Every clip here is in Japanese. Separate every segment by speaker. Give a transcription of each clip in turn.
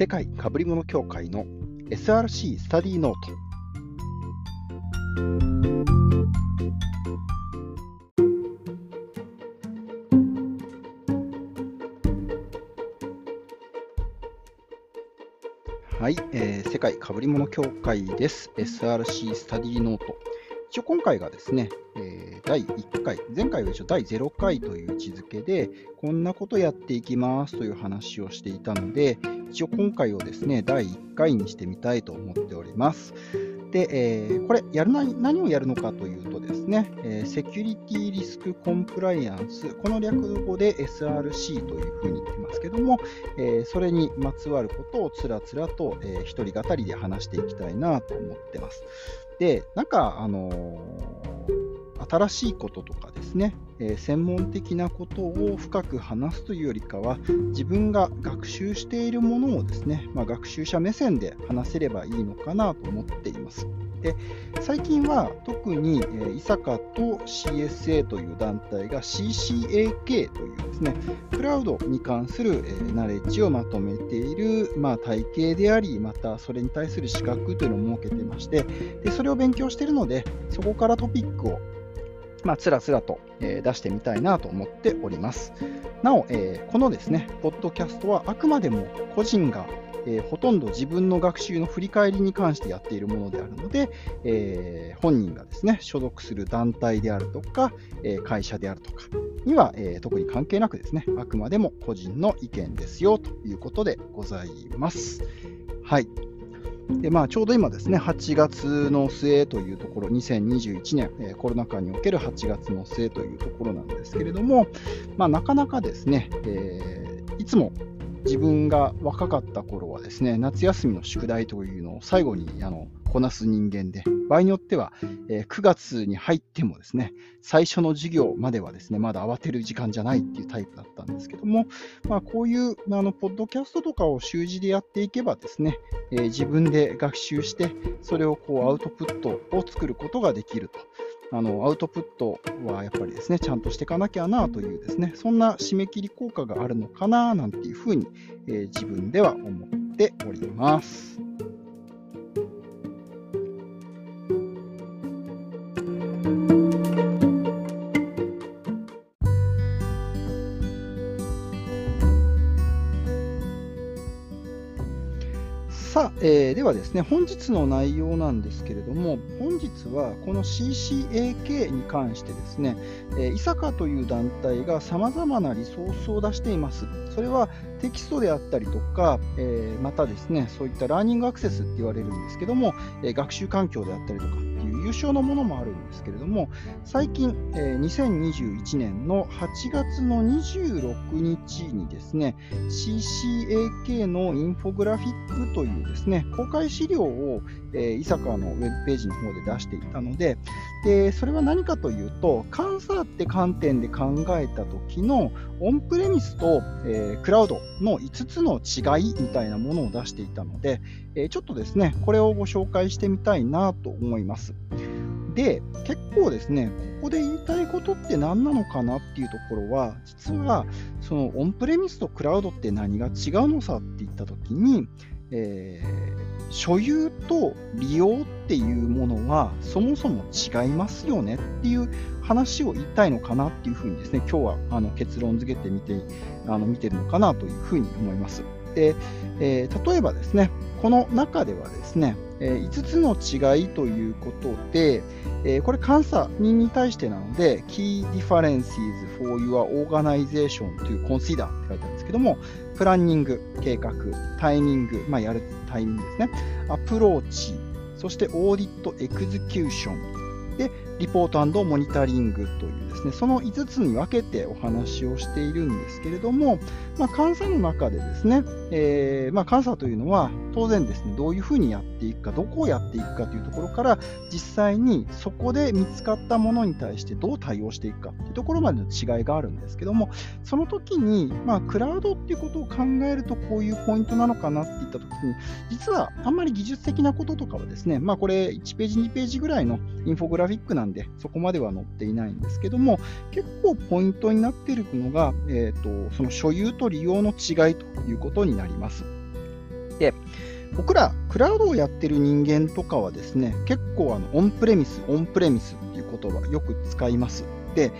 Speaker 1: 世界かぶり物協会の SRC スタディノートはい、えー、世界かぶり物協会です。SRC スタディノート。一応今回がですね、えー、第1回、前回は一応第0回という位置づけで、こんなことやっていきますという話をしていたので、一応今回をですね、第1回にしてみたいと思っております。で、えー、これやるな、何をやるのかというとですね、えー、セキュリティリスクコンプライアンス、この略語で SRC というふうに言ってますけども、えー、それにまつわることをつらつらと、えー、一人語りで話していきたいなと思ってます。で、なんか、あの新しいこととかですね、えー、専門的なことを深く話すというよりかは、自分が学習しているものをですね、まあ、学習者目線で話せればいいのかなと思っています。で最近は特に、えー、伊坂と CSA という団体が CCAK というですね、クラウドに関する、えー、ナレッジをまとめている、まあ、体系であり、またそれに対する資格というのを設けてまして、でそれを勉強しているので、そこからトピックをまあ、つらつらと、え出してみたいなと思っております。なお、えー、このですね、ポッドキャストはあくまでも個人が、えー、ほとんど自分の学習の振り返りに関してやっているものであるので、えー、本人がですね、所属する団体であるとか、え会社であるとかには、え特に関係なくですね、あくまでも個人の意見ですよということでございます。はい。でまあ、ちょうど今ですね、8月の末というところ、2021年、えー、コロナ禍における8月の末というところなんですけれども、まあ、なかなかですね、えー、いつも自分が若かった頃はですね、夏休みの宿題というのを最後にあのこなす人間で、場合によっては、えー、9月に入ってもですね、最初の授業まではですね、まだ慌てる時間じゃないっていうタイプだったんですけども、まあ、こういうあのポッドキャストとかを習字でやっていけばですね、えー、自分で学習して、それをこうアウトプットを作ることができると。あのアウトプットはやっぱりですね、ちゃんとしていかなきゃなというですね、そんな締め切り効果があるのかななんていうふうに、えー、自分では思っております。えー、ではですね、本日の内容なんですけれども、本日はこの CCAK に関してですね、えー、伊坂という団体がさまざまなリソースを出しています。それはテキストであったりとか、えー、またですね、そういったラーニングアクセスって言われるんですけども、えー、学習環境であったりとか、優勝のものもあるんですけれども、最近、えー、2021年の8月の26日にですね、CCAK のインフォグラフィックというですね、公開資料を、えー、伊坂のウェブページの方で出していたので、でそれは何かというと、監査って観点で考えた時のオンプレミスと、えー、クラウドの5つの違いみたいなものを出していたので、えー、ちょっとですね、これをご紹介してみたいなと思います。で、結構ですね、ここで言いたいことって何なのかなっていうところは、実は、そのオンプレミスとクラウドって何が違うのさって言ったときに、えー、所有と利用っていうものはそもそも違いますよねっていう話を言いたいのかなっていうふうにですね、今日はあの結論付けてみてあの見てるのかなというふうに思います。で、えー、例えばですね、この中ではですね、え、5つの違いということで、え、これ監査人に対してなので、Key Differences for Your Organization to Consider って書いてあるんですけども、プランニング、計画、タイミング、まあ、やるタイミングですね、アプローチ、そして Audit、Execution、で、リポートモニタリングというですね、その5つに分けてお話をしているんですけれども、まあ、監査の中でですね、えー、ま、監査というのは当然ですね、どういうふうにやっていくか、どこをやっていくかというところから、実際にそこで見つかったものに対してどう対応していくかというところまでの違いがあるんですけども、その時に、まあ、クラウドっていうことを考えるとこういうポイントなのかなって言った時に、実はあんまり技術的なこととかはですね、まあ、これ1ページ、2ページぐらいのインフォグラフィックなんで、そこまでは載っていないんですけども、結構ポイントになっているのが、えーと、その所有と利用の違いということになります。で、僕らクラウドをやってる人間とかはですね、結構あのオンプレミス、オンプレミスっていう言葉よく使います。で、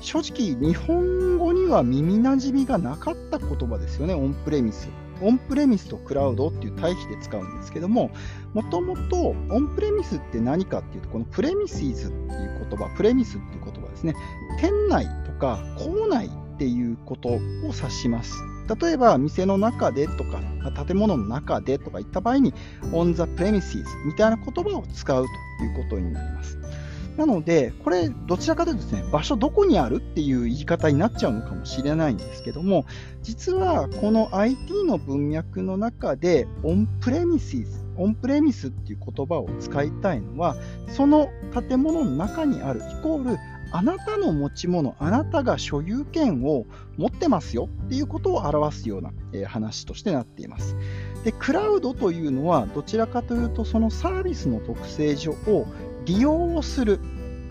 Speaker 1: 正直日本語には耳なじみがなかった言葉ですよね、オンプレミス。オンプレミスとクラウドっていう対比で使うんですけども、もともとオンプレミスって何かっていうと、このプレミシーズっていう言葉、プレミスっていう言葉ですね、店内とか校内っていうことを指します。例えば、店の中でとか、建物の中でとか言った場合に、on the premises みたいな言葉を使うということになります。なので、これ、どちらかというとですね、場所どこにあるっていう言い方になっちゃうのかもしれないんですけども、実はこの IT の文脈の中で、オンプレミシス、オンプレミスっていう言葉を使いたいのは、その建物の中にあるイコールあなたの持ち物、あなたが所有権を持ってますよっていうことを表すような、話としてなっています。で、クラウドというのはどちらかというとそのサービスの特性上を利用をする。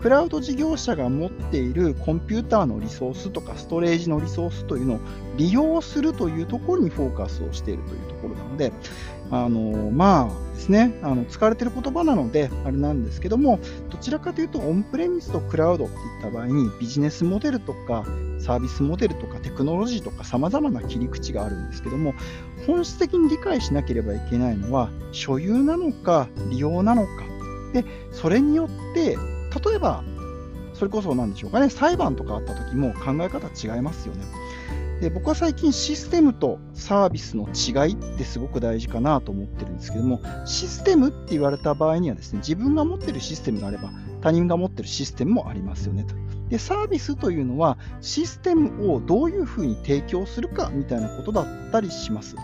Speaker 1: クラウド事業者が持っているコンピューターのリソースとかストレージのリソースというのを利用するというところにフォーカスをしているというところなので、あのまあですね、あの使われている言葉なので、あれなんですけども、どちらかというと、オンプレミスとクラウドっていった場合に、ビジネスモデルとか、サービスモデルとか、テクノロジーとか、様々な切り口があるんですけども、本質的に理解しなければいけないのは、所有なのか、利用なのか。で、それによって、例えば、それこそ何でしょうかね、裁判とかあった時も考え方違いますよね。で僕は最近システムとサービスの違いってすごく大事かなと思ってるんですけども、システムって言われた場合にはですね、自分が持ってるシステムがあれば、他人が持ってるシステムもありますよねと。で、サービスというのは、システムをどういうふうに提供するかみたいなことだったりします。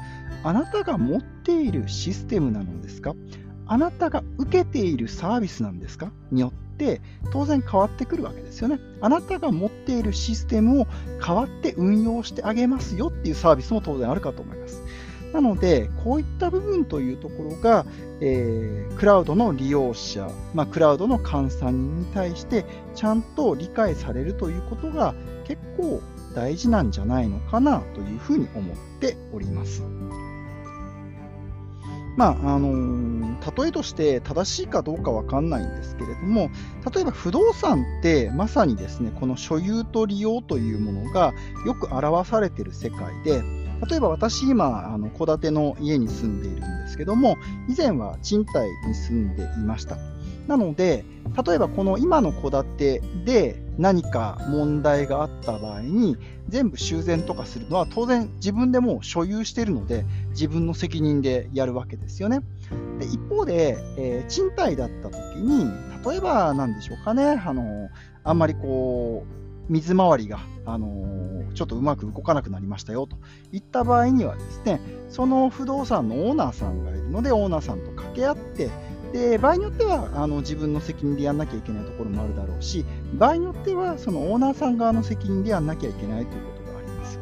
Speaker 1: あなたが持っているシステムなのですか？あなたが受けているサービスなんですか？によって当然変わってくるわけですよね。あなたが持っているシステムを代わって運用してあげますよっていうサービスも当然あるかと思います。なので、こういった部分というところが、えー、クラウドの利用者、まあ、クラウドの監査人に対してちゃんと理解されるということが結構大事なんじゃないのかなというふうに思っております。まああのー、例えとして正しいかどうかわかんないんですけれども、例えば不動産ってまさにですね、この所有と利用というものがよく表されている世界で、例えば私今、あの戸建ての家に住んでいるんですけども、以前は賃貸に住んでいました。なので、例えばこの今の戸建てで何か問題があった場合に、全部修繕とかするのは当然自分でも所有しているので、自分の責任でやるわけですよね。で一方で、えー、賃貸だった時に、例えば何でしょうかね、あのあんまりこう、水回りが、あのー、ちょっとうまく動かなくなりましたよといった場合にはですね、その不動産のオーナーさんがいるので、オーナーさんと掛け合って、で場合によってはあの自分の責任でやんなきゃいけないところもあるだろうし、場合によってはそのオーナーさん側の責任でやんなきゃいけないということがあります。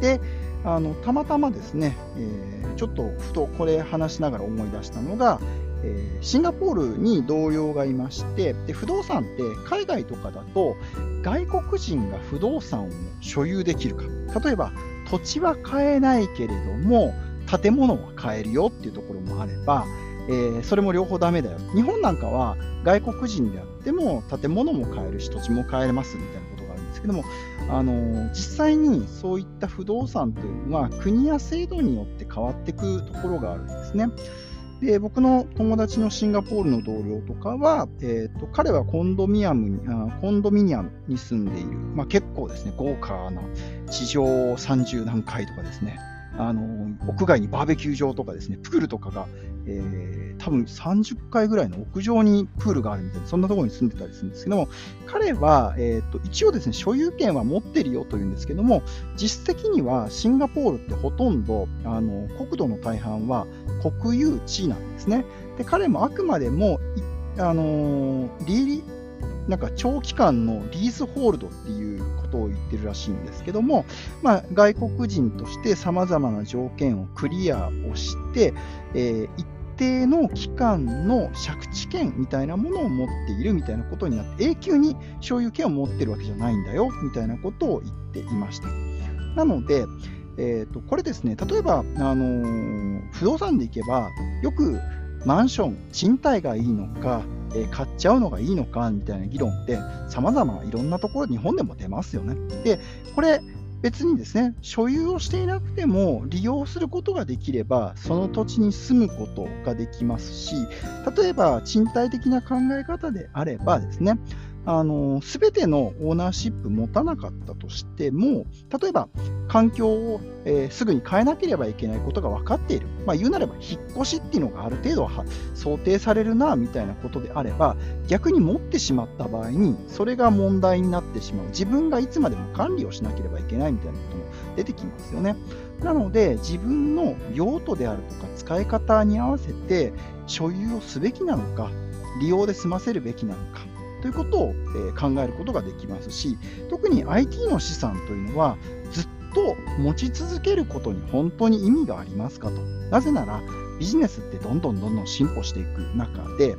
Speaker 1: で、あのたまたまですね、えー、ちょっとふとこれ話しながら思い出したのが、えー、シンガポールに同僚がいましてで不動産って海外とかだと外国人が不動産を所有できるか例えば土地は買えないけれども建物は買えるよっていうところもあればえー、それも両方ダメだよ。日本なんかは外国人であっても建物も買えるし土地も買えますみたいなことがあるんですけども、あの、実際にそういった不動産というのは国や制度によって変わっていくところがあるんですね。で僕の友達のシンガポールの同僚とかは、えーと、彼はコンドミニアムにあコンドミニアムに住んでいる、まあ、結構ですね豪華な地上30何階とかですねあの屋外にバーベキュー場とかですねプールとかがえー、多分30階ぐらいの屋上にプールがあるみたいな、そんなところに住んでたりするんですけども、彼は、えーと、一応ですね、所有権は持ってるよというんですけども、実質的にはシンガポールってほとんどあの国土の大半は国有地なんですね。で彼もあくまでも、あのー、リなんか長期間のリースホールドっていうことを言ってるらしいんですけども、まあ、外国人としてさまざまな条件をクリアをして、えー、一定の期間の借地権みたいなものを持っているみたいなことになって、永久に所有権を持ってるわけじゃないんだよみたいなことを言っていました。なので、えーと、これですね、例えば、あのー、不動産でいけば、よくマンション、賃貸がいいのか、えー、買っちゃうのがいいのかみたいな議論って、さまざまいろんなところ、日本でも出ますよね。で、これ、別にですね、所有をしていなくても利用することができれば、その土地に住むことができますし、例えば賃貸的な考え方であればですね、あの、すべてのオーナーシップ持たなかったとしても、例えば環境を、えー、すぐに変えなければいけないことが分かっている。まあ、言うなれば引っ越しっていうのがある程度は想定されるな、みたいなことであれば、逆に持ってしまった場合に、それが問題になってしまう。自分がいつまでも管理をしなければいけないみたいなことも出てきますよね。なので、自分の用途であるとか使い方に合わせて所有をすべきなのか、利用で済ませるべきなのか、ということを、え考えることができますし、特に IT の資産というのは、ずっと持ち続けることに本当に意味がありますかと。なぜなら、ビジネスってどんどんどんどん進歩していく中で、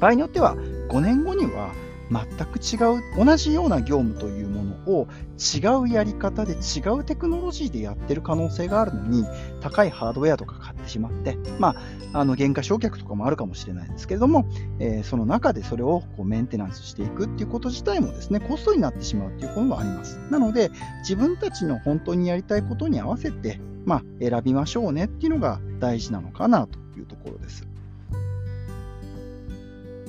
Speaker 1: 場合によっては5年後には全く違う、同じような業務というものを違うやり方で違うテクノロジーでやってる可能性があるのに、高いハードウェアとか買ってしまって、まあ、あの原価償却とかもあるかもしれないですけれども、えー、その中でそれをこうメンテナンスしていくっていうこと自体もですね、コストになってしまうっていうこともあります。なので、自分たちの本当にやりたいことに合わせて、まあ、選びましょうねっていうのが大事なのかなというところです。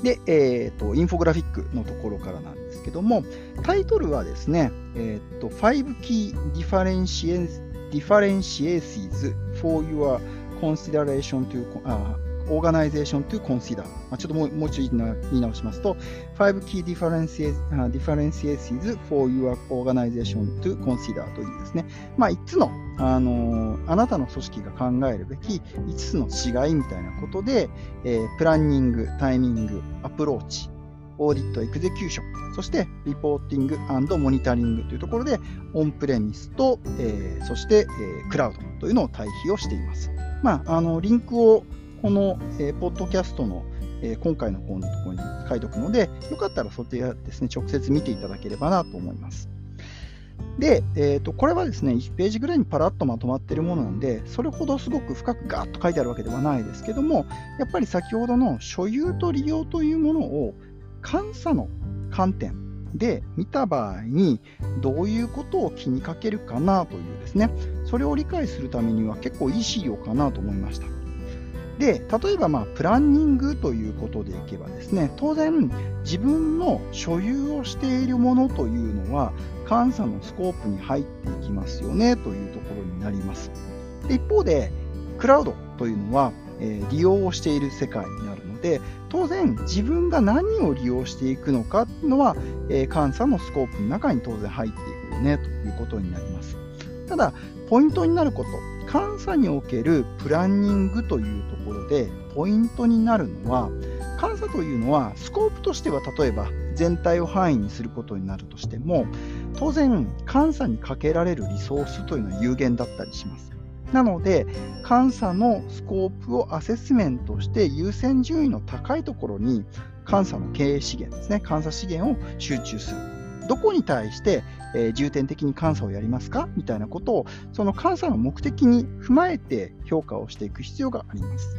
Speaker 1: で、えーと、インフォグラフィックのところからなんですけども、タイトルはですね、えーと、5 Key Differentiations for Your Consideration to、Organization to Consider。まあ、ちょっともうもう一度言い直しますと、5 Key Differentiates, differentiates for Your Organization to Consider というですね、まあ、5つのあのあなたの組織が考えるべき5つの違いみたいなことで、えー、プランニング、タイミング、アプローチ、 Audit、Execution、そして Reporting モニタリングというところで、オンプレミスと、えー、そして、えー、クラウドというのを対比をしています。まあ、あのリンクをこの、えー、ポッドキャストの、えー、今回の本のところに書いておくので、よかったらそちらですね、直接見ていただければなと思います。で、えーと、これはですね、1ページぐらいにパラッとまとまっているものなんで、それほどすごく深くガーッと書いてあるわけではないですけども、やっぱり先ほどの所有と利用というものを監査の観点で見た場合に、どういうことを気にかけるかなというですね、それを理解するためには結構いい資料かなと思いました。で、例えば、まあ、プランニングということでいけばですね、当然、自分の所有をしているものというのは、監査のスコープに入っていきますよねというところになります。で一方で、クラウドというのは、えー、利用をしている世界になるので、当然自分が何を利用していくのかというのは、えー、監査のスコープの中に当然入っていくよねということになります。ただ、ポイントになること、監査におけるプランニングというところでポイントになるのは、監査というのはスコープとしては例えば全体を範囲にすることになるとしても、当然、監査にかけられるリソースというのは有限だったりします。なので、監査のスコープをアセスメントして優先順位の高いところに監査の経営資源ですね、監査資源を集中する。どこに対して、えー、重点的に監査をやりますか？みたいなことを、その監査の目的に踏まえて評価をしていく必要があります。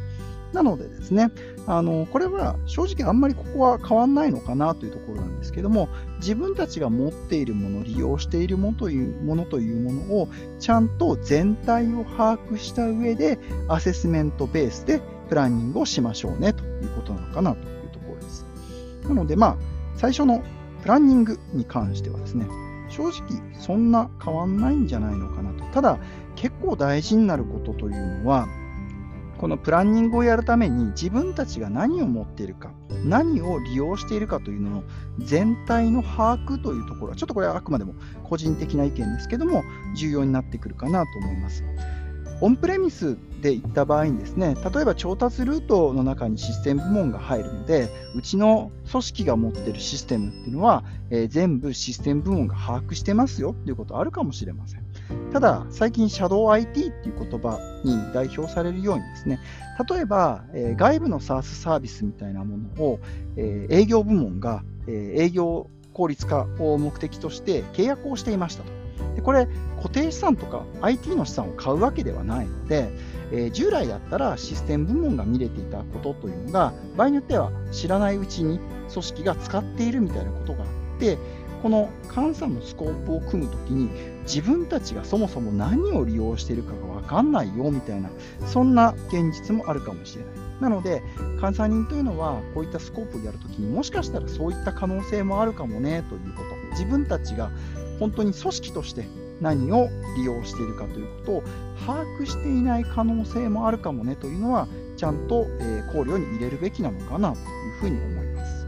Speaker 1: なのでですね、あのこれは正直あんまりここは変わんないのかなというところなんですけども、自分たちが持っているもの、利用しているものというものというものをちゃんと全体を把握した上で、アセスメントベースでプランニングをしましょうねということなのかなというところです。なので、まあ、最初のプランニングに関してはですね、正直そんな変わんないんじゃないのかなと。ただ、結構大事になることというのは、このプランニングをやるために自分たちが何を持っているか、何を利用しているかというのの全体の把握というところは、ちょっとこれはあくまでも個人的な意見ですけども、重要になってくるかなと思います。オンプレミスで言った場合にですね、例えば調達ルートの中にシステム部門が入るので、うちの組織が持っているシステムっていうのは、えー、全部システム部門が把握してますよっていうことあるかもしれません。ただ、最近、シャドウ IT っていう言葉に代表されるようにですね、例えば、えー、外部の SaaS サービスみたいなものを、えー、営業部門が、え、営業効率化を目的として契約をしていましたと。でこれ、固定資産とか IT の資産を買うわけではないので、えー、従来だったらシステム部門が見れていたことというのが、場合によっては知らないうちに組織が使っているみたいなことがあって、この監査のスコープを組むときに、自分たちがそもそも何を利用しているかが分かんないよみたいな、そんな現実もあるかもしれない。なので、監査人というのは、こういったスコープをやるときにもしかしたらそういった可能性もあるかもねということ。自分たちが本当に組織として何を利用しているかということを把握していない可能性もあるかもねというのは、ちゃんと考慮に入れるべきなのかなというふうに思います。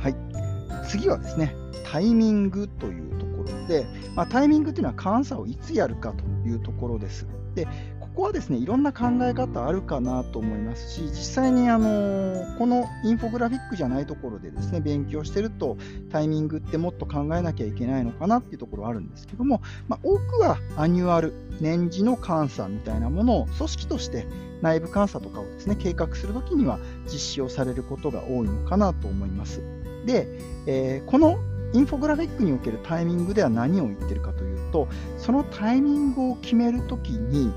Speaker 1: はい。次はですね、タイミングというところで、まあ、タイミングというのは監査をいつやるかというところです。で、ここはですね、いろんな考え方あるかなと思いますし、実際にあのこのインフォグラフィックじゃないところでですね、勉強してると、タイミングってもっと考えなきゃいけないのかなっていうところあるんですけども、まあ、多くは Annual、年次の監査みたいなものを組織として内部監査とかをですね、計画するときには実施をされることが多いのかなと思います。で、えー、このインフォグラフィックにおけるタイミングでは何を言ってるかというと、そのタイミングを決めるときに、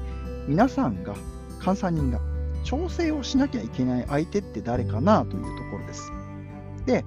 Speaker 1: 皆さんが、監査人が調整をしなきゃいけない相手って誰かなというところです。で、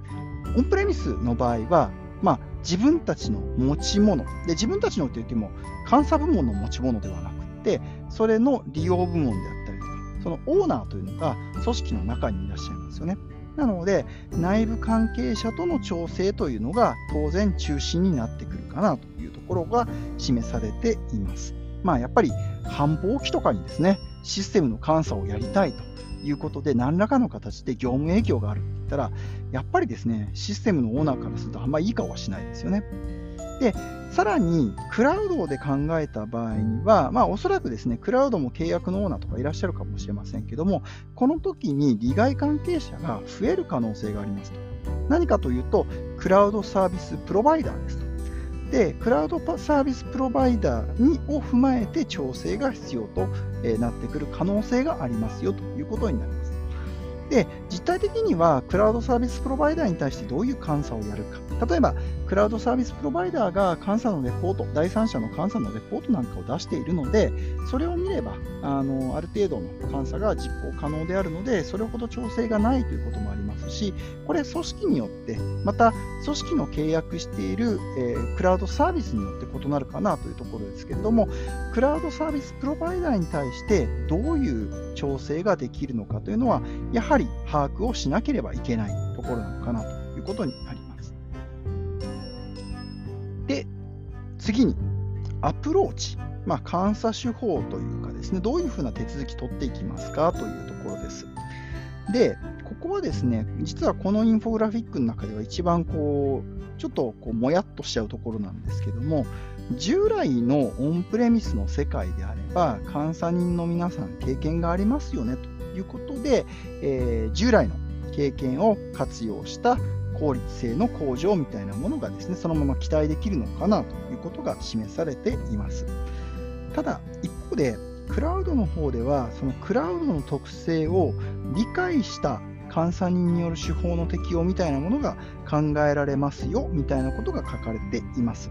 Speaker 1: オンプレミスの場合は、まあ、自分たちの持ち物で、自分たちのって言っても、監査部門の持ち物ではなくて、それの利用部門であったりとか、そのオーナーというのが組織の中にいらっしゃいますよね。なので、内部関係者との調整というのが当然中心になってくるかなというところが示されています。まあ、やっぱり繁忙期とかにですね、システムの監査をやりたいということで、何らかの形で業務影響があるって言ったら、やっぱりですね、システムのオーナーからするとあんまりいい顔はしないですよね。で、さらに、クラウドで考えた場合には、まあ、おそらくですね、クラウドも契約のオーナーとかいらっしゃるかもしれませんけども、この時に利害関係者が増える可能性がありますと。何かというと、クラウドサービスプロバイダーですと。で、クラウドサービスプロバイダーにを踏まえて調整が必要となってくる可能性がありますよということになります。で、実態的には、クラウドサービスプロバイダーに対してどういう監査をやるか。例えば、クラウドサービスプロバイダーが監査のレポート、第三者の監査のレポートなんかを出しているので、それを見れば、あのある程度の監査が実行可能であるので、それほど調整がないということもありますし、これ、組織によって、また、組織の契約している、えー、クラウドサービスによって異なるかなというところですけれども、クラウドサービスプロバイダーに対してどういう調整ができるのかというのは、やはり把握をしなければいけないところなのかなということになります。次に、アプローチ。まあ、監査手法というかですね、どういうふうな手続き取っていきますか？というところです。で、ここはですね、実はこのインフォグラフィックの中では一番こう、ちょっとこうもやっとしちゃうところなんですけども、従来のオンプレミスの世界であれば、監査人の皆さん経験がありますよねということで、えー、従来の経験を活用した効率性の向上みたいなものがですね、そのまま期待できるのかなということが示されています。ただ、一方で、クラウドの方では、そのクラウドの特性を理解した監査人による手法の適用みたいなものが考えられますよみたいなことが書かれています。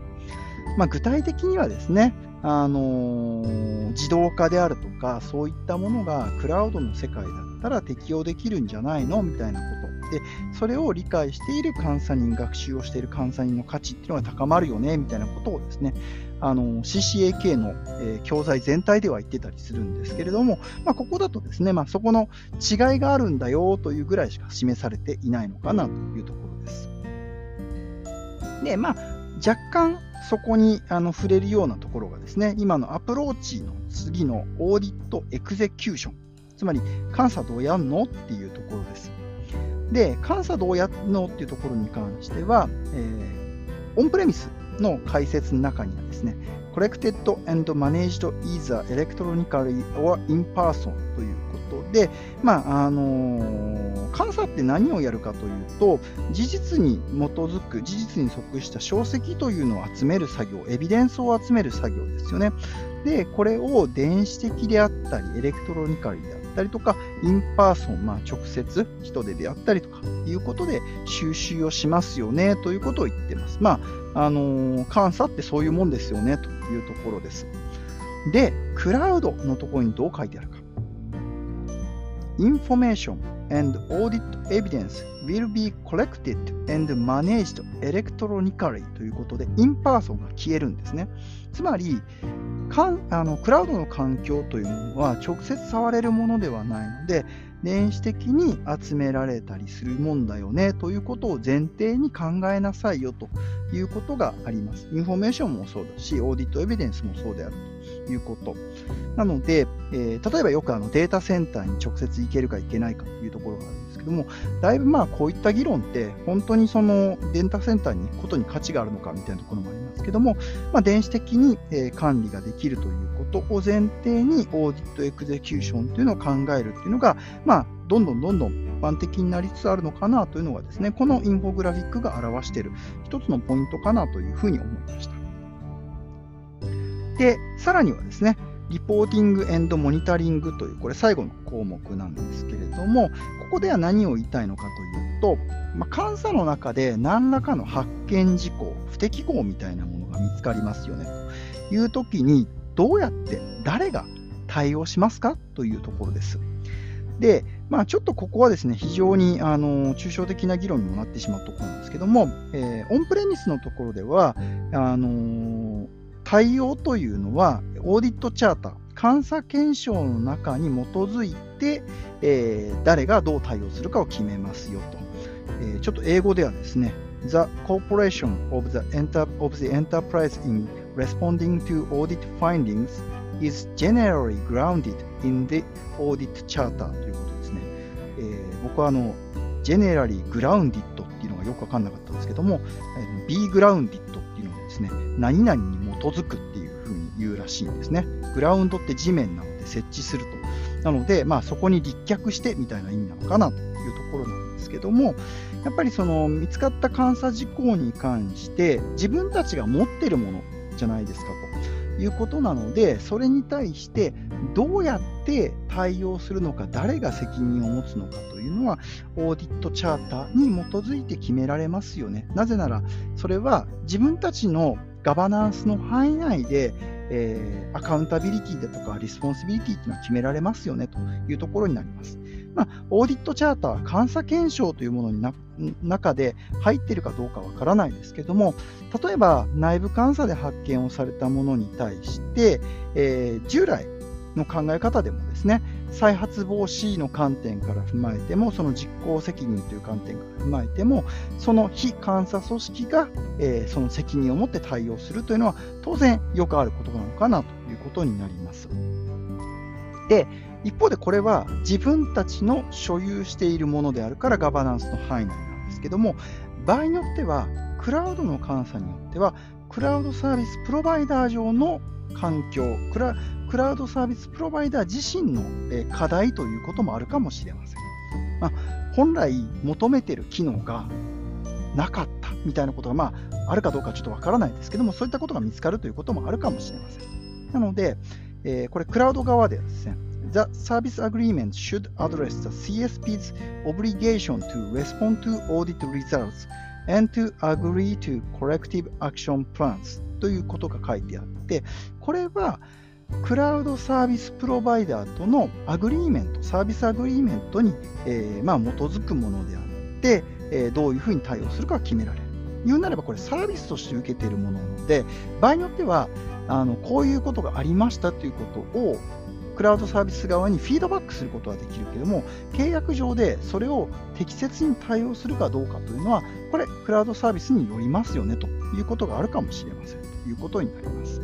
Speaker 1: まあ、具体的にはですね、あのー、自動化であるとか、そういったものがクラウドの世界だったら適用できるんじゃないのみたいなこと。で、それを理解している監査人、学習をしている監査人の価値っていうのが高まるよね、みたいなことをですね、あの CCAK の、えー、教材全体では言ってたりするんですけれども、まあ、ここだとですね、まあ、そこの違いがあるんだよというぐらいしか示されていないのかなというところです。で、まあ、若干そこにあの触れるようなところがですね、今のアプローチの次の Audit Execution、つまり監査どうやんのっていうところです。で、監査どうやんのっていうところに関しては、えー、オンプレミスの解説の中にはですね、Collected and Managed either electronically or in person ということで、まああのー、監査って何をやるかというと、事実に基づく、事実に即した証跡というのを集める作業、エビデンスを集める作業ですよね。で、これを電子的であったり、 Electronically であったりとか、 In Person、まあ、直接人であったりとかいうことで収集をしますよねということを言ってます。まあ、あのー、監査ってそういうもんですよねというところです。で、クラウドのところにどう書いてあるか。 Information and audit evidence will be collected and managed electronically ということで、 In Person が消えるんですね。つまり、かんあのクラウドの環境というものは直接触れるものではないので、電子的に集められたりするもんだよねということを前提に考えなさいよということがあります。インフォメーションもそうだし、 Audit Evidence もそうであるということ。なので、えー、例えばよくあのデータセンターに直接行けるか行けないかというところがあるんですけども、だいぶまあこういった議論って本当にそのデータセンターに行くことに価値があるのかみたいなところもありますけども、まあ、電子的に、え管理ができるということを前提に Audit Execution というのを考えるっていうのが、まあ、どんどんどんどん一般的になりつつあるのかなというのがですね、このインフォグラフィックが表している一つのポイントかなというふうに思いました。で、さらにはですね、 Reporting and Monitoring という、これ最後の項目なんですけれども、ここでは何を言いたいのかというと、まあ、監査の中で何らかの発見事項、不適合みたいなものが見つかりますよねというときに、どうやって誰が対応しますかというところです。で、まあ、ちょっとここはですね、非常にあの抽象的な議論にもなってしまうところなんですけども、えー、オンプレミスのところでは、あのー、対応というのは、オーディットチャーター、監査検証の中に基づいて、えー、誰がどう対応するかを決めますよと。えー、ちょっと英語ではですね、The Corporation of the, Enter of the Enterprise in responding to audit findings is generally grounded in the audit charter ということですね。えー、僕はあの、generally grounded っていうのがよくわかんなかったんですけども、be grounded っていうのはですね、何々に基づくっていうらしいんですね。グラウンドって地面なので設置すると。なので、まあ、そこに立脚してみたいな意味なのかなというところなんですけども、やっぱりその見つかった監査事項に関して自分たちが持ってるものじゃないですかということなので、それに対してどうやって対応するのか、誰が責任を持つのかというのは、オーディットチャーターに基づいて決められますよね。なぜなら、それは自分たちのガバナンスの範囲内で、えー、アカウンタビリティだとか Responsibility っていうのは決められますよねというところになります。まあ、 Audit Charter、監査憲章というものにな中で入っているかどうかわからないですけども、例えば内部監査で発見をされたものに対して、えー、従来の考え方でもですね、再発防止の観点から踏まえても、その実行責任という観点から踏まえても、その非監査組織が、えー、その責任を持って対応するというのは、当然よくあることなのかなということになります。で、一方でこれは自分たちの所有しているものであるからガバナンスの範囲内なんですけども、場合によっては、クラウドの監査によっては、クラウドサービスプロバイダー上の環境クラ、クラウドサービスプロバイダー自身の課題ということもあるかもしれません。まあ、本来求めている機能がなかったみたいなことが、まあ、あるかどうかちょっとわからないですけども、そういったことが見つかるということもあるかもしれません。なので、えー、これ、クラウド側ではですね、The Service Agreement should address the CSP's obligation to respond to audit results and to agree to corrective action plans ということが書いてあって、これはクラウドサービスプロバイダーとの Agreement、Service Agreement に、えー、まあ、基づくものであって、えー、どういうふうに対応するかが決められる。言うなればこれサービスとして受けているものなので、場合によってはあのこういうことがありましたということをクラウドサービス側にフィードバックすることはできるけども、契約上でそれを適切に対応するかどうかというのは、これ、クラウドサービスによりますよねということがあるかもしれませんということになります。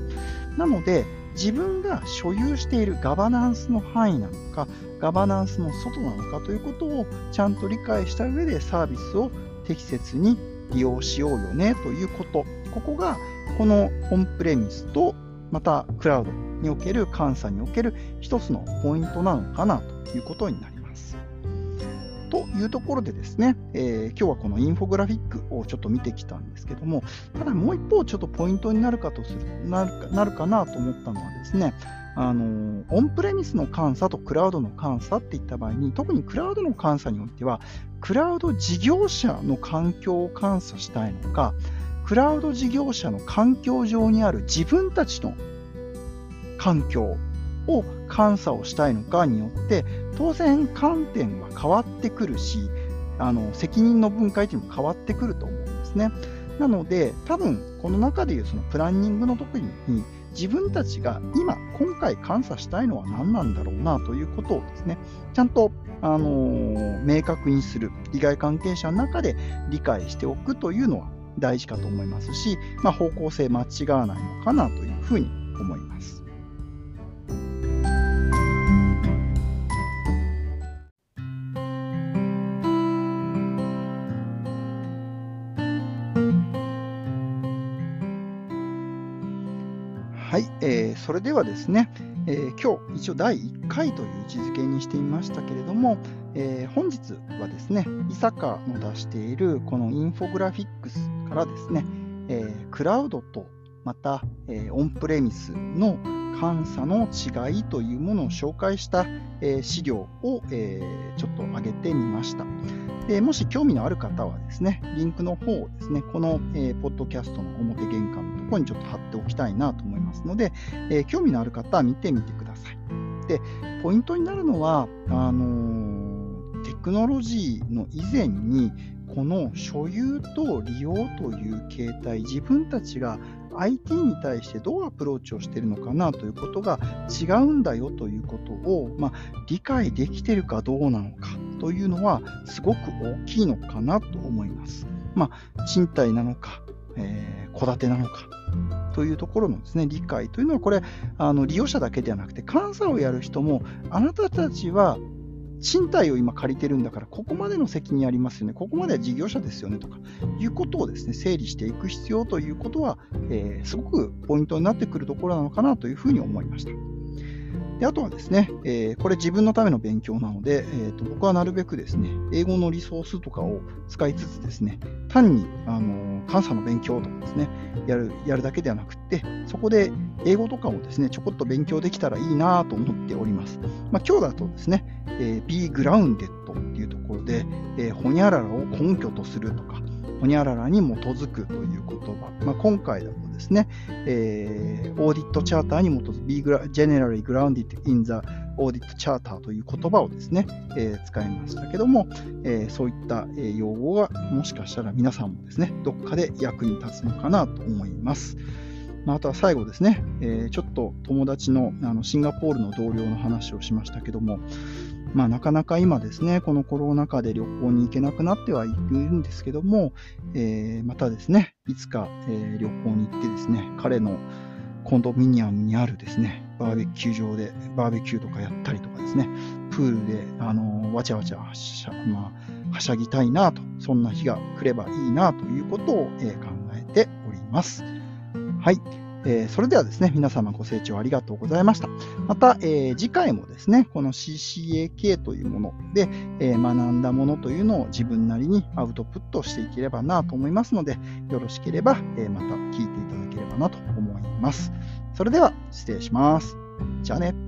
Speaker 1: なので、自分が所有しているガバナンスの範囲なのか、ガバナンスの外なのかということをちゃんと理解した上でサービスを適切に利用しようよねということ。ここがこのオンプレミスとまたクラウドにおける監査における一つのポイントなのかなということになります。というところでですね、えー、今日はこのインフォグラフィックをちょっと見てきたんですけども、ただもう一方ちょっとポイントになるかとするなるかなるかなと思ったのはですね、あのオンプレミスの監査とクラウドの監査っていった場合に、特にクラウドの監査においては、クラウド事業者の環境を監査したいのか、クラウド事業者の環境上にある自分たちの環境を監査をしたいのかによって、当然観点は変わってくるし、あの責任の分解というのも変わってくると思うんですね。なので、多分この中でいうそのプランニングの時に、自分たちが今、今回監査したいのは何なんだろうなということをですね、ちゃんと、あのー、明確にする、利害関係者の中で理解しておくというのは大事かと思いますし、まあ、方向性間違わないのかなというふうに思います。それではですね、えー、今日一応第1回という位置づけにしてみましたけれども、えー、本日はですね、伊坂の出しているこのインフォグラフィックスからですね、えー、クラウドとまた、えー、オンプレミスの監査の違いというものを紹介した、えー、資料を、えー、ちょっと上げてみました。でもし興味のある方はですね、リンクの方をですね、この、えー、ポッドキャストの表玄関のところにちょっと貼っておきたいなと思いますので、えー、興味のある方は見てみてください。で、ポイントになるのは、あのー、テクノロジーの以前に、この所有と利用という形態、自分たちが IT に対してどうアプローチをしているのかなということが違うんだよということを、まあ、理解できているかどうなのかというのはすごく大きいのかなと思います。まあ、賃貸なのか、えー、戸建てなのかというところのですね理解というのは、これあの利用者だけではなくて、監査をやる人も、あなたたちは賃貸を今借りてるんだから、ここまでの責任ありますよね、ここまでは事業者ですよねとかいうことをですね整理していく必要ということは、えー、すごくポイントになってくるところなのかなというふうに思いました。であとはですね、えー、これ自分のための勉強なので、えーと、僕はなるべくですね、英語のリソースとかを使いつつですね、単に、あのー、監査の勉強とかですね、やるやるだけではなくって、そこで英語とかをですね、ちょこっと勉強できたらいいなと思っております。まあ、今日だとですね、えー、be grounded っていうところで、えー、ほにゃららを根拠とするとか、ほにゃららに基づくという言葉。まあ、今回だとですね、えー、オーディットチャーターに基づく Be generally grounded in the audit charter という言葉をですね、えー、使いましたけども、えー、そういった、用語がもしかしたら皆さんもですね、どっかで役に立つのかなと思います。まあ、あとは最後ですね、えー、ちょっと友達のあのシンガポールの同僚の話をしましたけども、まあ、なかなか今ですね、このコロナ禍で旅行に行けなくなってはいるんですけども、えー、またですね、いつか、えー、旅行に行ってですね、彼のコンドミニアムにあるですね、バーベキュー場でバーベキューとかやったりとかですね、プールで、あのわちゃわちゃはしゃ,、まあ、はしゃぎたいなと、そんな日が来ればいいなということを、えー、考えております。はい。えー、それではですね、皆様ご清聴ありがとうございました。また、えー、次回もですね、この CCAK というもので、えー、学んだものというのを自分なりにアウトプットしていければなと思いますので、よろしければ、えまた聞いていただければなと思います。それでは失礼します。じゃあね。